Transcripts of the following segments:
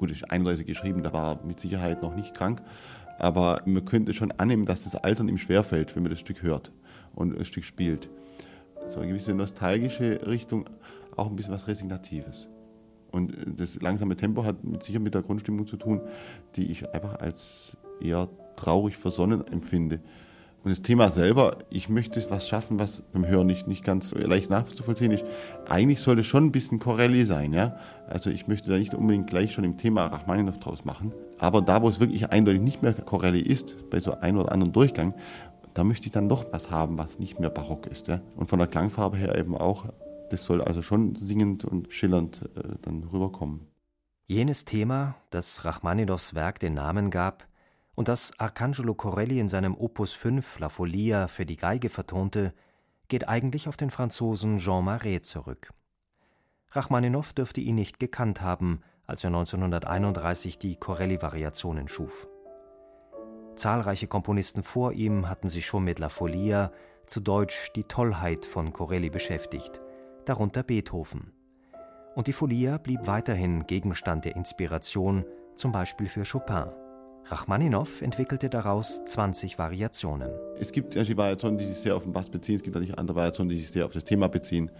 Gut, ist 31 geschrieben, da war er mit Sicherheit noch nicht krank. Aber man könnte schon annehmen, dass das Altern ihm schwerfällt, wenn man das Stück hört und ein Stück spielt. So eine gewisse nostalgische Richtung, auch ein bisschen was Resignatives. Und das langsame Tempo hat mit sicher mit der Grundstimmung zu tun, die ich einfach als eher traurig versonnen empfinde. Und das Thema selber, ich möchte was schaffen, was beim Hören nicht, nicht ganz leicht nachzuvollziehen ist. Eigentlich sollte es schon ein bisschen Corelli sein. Ja? Also ich möchte da nicht unbedingt gleich schon im Thema Rachmaninow draus machen. Aber da, wo es wirklich eindeutig nicht mehr Corelli ist, bei so einem oder anderen Durchgang, da möchte ich dann doch was haben, was nicht mehr barock ist. Ja? Und von der Klangfarbe her eben auch, das soll also schon singend und schillernd äh, dann rüberkommen. Jenes Thema, das Rachmaninows Werk den Namen gab, und das Arcangelo Corelli in seinem Opus 5 La Folia für die Geige vertonte, geht eigentlich auf den Franzosen Jean Marais zurück. Rachmaninow dürfte ihn nicht gekannt haben, als er 1931 die Corelli-Variationen schuf. Zahlreiche Komponisten vor ihm hatten sich schon mit La Folia, zu Deutsch die Tollheit von Corelli beschäftigt, darunter Beethoven. Und die Folia blieb weiterhin Gegenstand der Inspiration, zum Beispiel für Chopin. Rachmaninow entwickelte daraus 20 Variationen. Es gibt die Variationen, die sich sehr auf den Bass beziehen, es gibt natürlich andere Variationen, die sich sehr auf das Thema beziehen.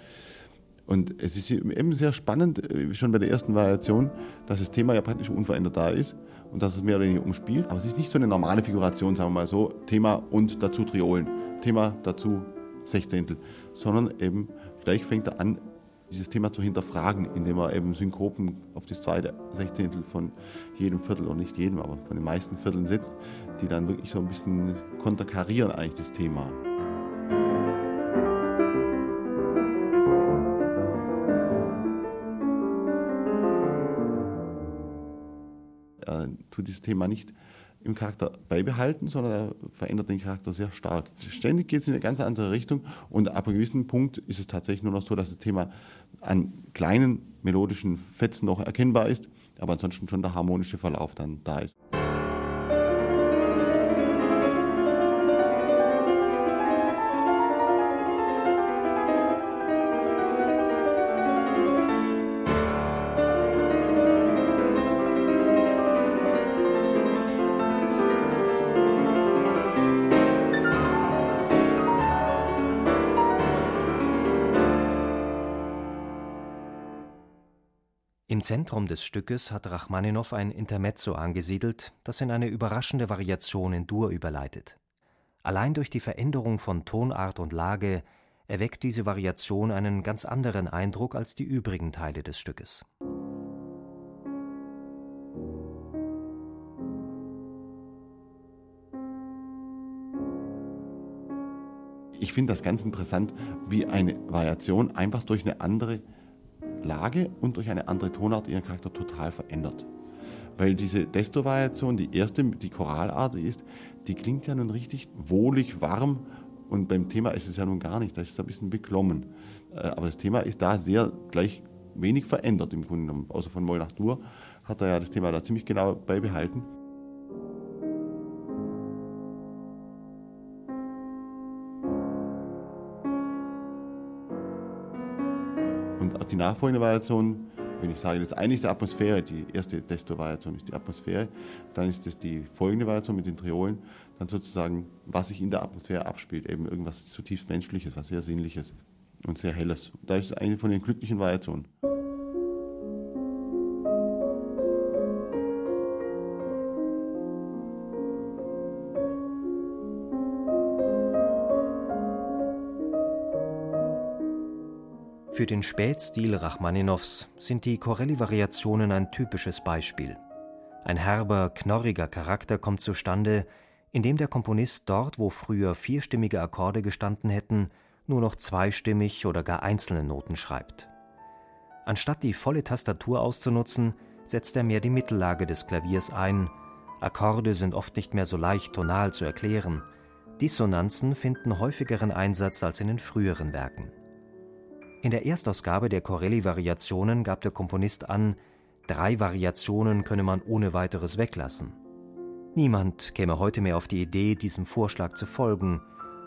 Und es ist eben sehr spannend, äh, schon bei der ersten Variation, dass das Thema ja praktisch unverändert da ist und dass es mehr oder weniger umspielt. Aber es ist nicht so eine normale Figuration, sagen wir mal so, Thema und dazu Triolen, Thema dazu Sechzehntel, sondern eben gleich fängt er an, dieses Thema zu hinterfragen, indem er eben Synkopen auf das zweite Sechzehntel von jedem Viertel, oder nicht jedem, aber von den meisten Vierteln setzt, die dann wirklich so ein bisschen konterkarieren eigentlich das Thema. Er tut dieses Thema nicht im Charakter beibehalten, sondern er verändert den Charakter sehr stark. Ständig geht es in eine ganz andere Richtung und ab einem gewissen Punkt ist es tatsächlich nur noch so, dass das Thema an kleinen melodischen Fetzen noch erkennbar ist, aber ansonsten schon der harmonische Verlauf dann da ist. Im Zentrum des Stückes hat Rachmaninow ein Intermezzo angesiedelt, das in eine überraschende Variation in Dur überleitet. Allein durch die Veränderung von Tonart und Lage erweckt diese Variation einen ganz anderen Eindruck als die übrigen Teile des Stückes. Ich finde das ganz interessant, wie eine Variation einfach durch eine andere Lage und durch eine andere Tonart ihren Charakter total verändert. Weil diese Desto-Variation, die erste, die Choralart ist, die klingt ja nun richtig wohlig, warm und beim Thema ist es ja nun gar nicht, das ist ein bisschen beklommen. Äh, aber das Thema ist da sehr gleich wenig verändert im Grunde genommen. Außer von Moll nach Dur hat er ja das Thema da ziemlich genau beibehalten. Und die nachfolgende Variation, wenn ich sage, das eine ist die Atmosphäre, die erste Desto-Variation ist die Atmosphäre, dann ist das die folgende Variation mit den Triolen, dann sozusagen, was sich in der Atmosphäre abspielt, eben irgendwas zutiefst Menschliches, was sehr Sinnliches und sehr Helles. Da ist eine von den glücklichen Variationen. Für den Spätstil Rachmaninows sind die Corelli-Variationen ein typisches Beispiel. Ein herber, knorriger Charakter kommt zustande, indem der Komponist dort, wo früher vierstimmige Akkorde gestanden hätten, nur noch zweistimmig oder gar einzelne Noten schreibt. Anstatt die volle Tastatur auszunutzen, setzt er mehr die Mittellage des Klaviers ein, Akkorde sind oft nicht mehr so leicht tonal zu erklären. Dissonanzen finden häufigeren Einsatz als in den früheren Werken. In der Erstausgabe der Corelli-Variationen gab der Komponist an, drei Variationen könne man ohne weiteres weglassen. Niemand käme heute mehr auf die Idee, diesem Vorschlag zu folgen,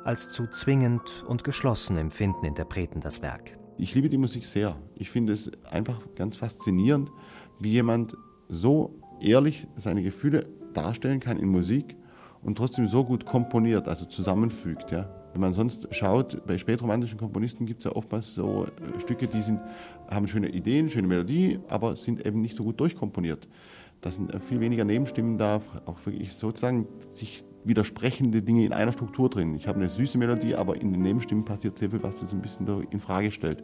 als zu zwingend und geschlossen empfinden Interpreten das Werk. Ich liebe die Musik sehr. Ich finde es einfach ganz faszinierend, wie jemand so ehrlich seine Gefühle darstellen kann in Musik und trotzdem so gut komponiert, also zusammenfügt. Ja. Wenn man sonst schaut, bei spätromantischen Komponisten gibt es ja oftmals so äh, Stücke, die sind, haben schöne Ideen, schöne Melodie, aber sind eben nicht so gut durchkomponiert. Da sind äh, viel weniger Nebenstimmen da, auch wirklich sozusagen sich widersprechende Dinge in einer Struktur drin. Ich habe eine süße Melodie, aber in den Nebenstimmen passiert sehr viel, was das ein bisschen in Frage stellt.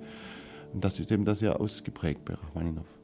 Und das ist eben das sehr ausgeprägt bei Rachmaninow.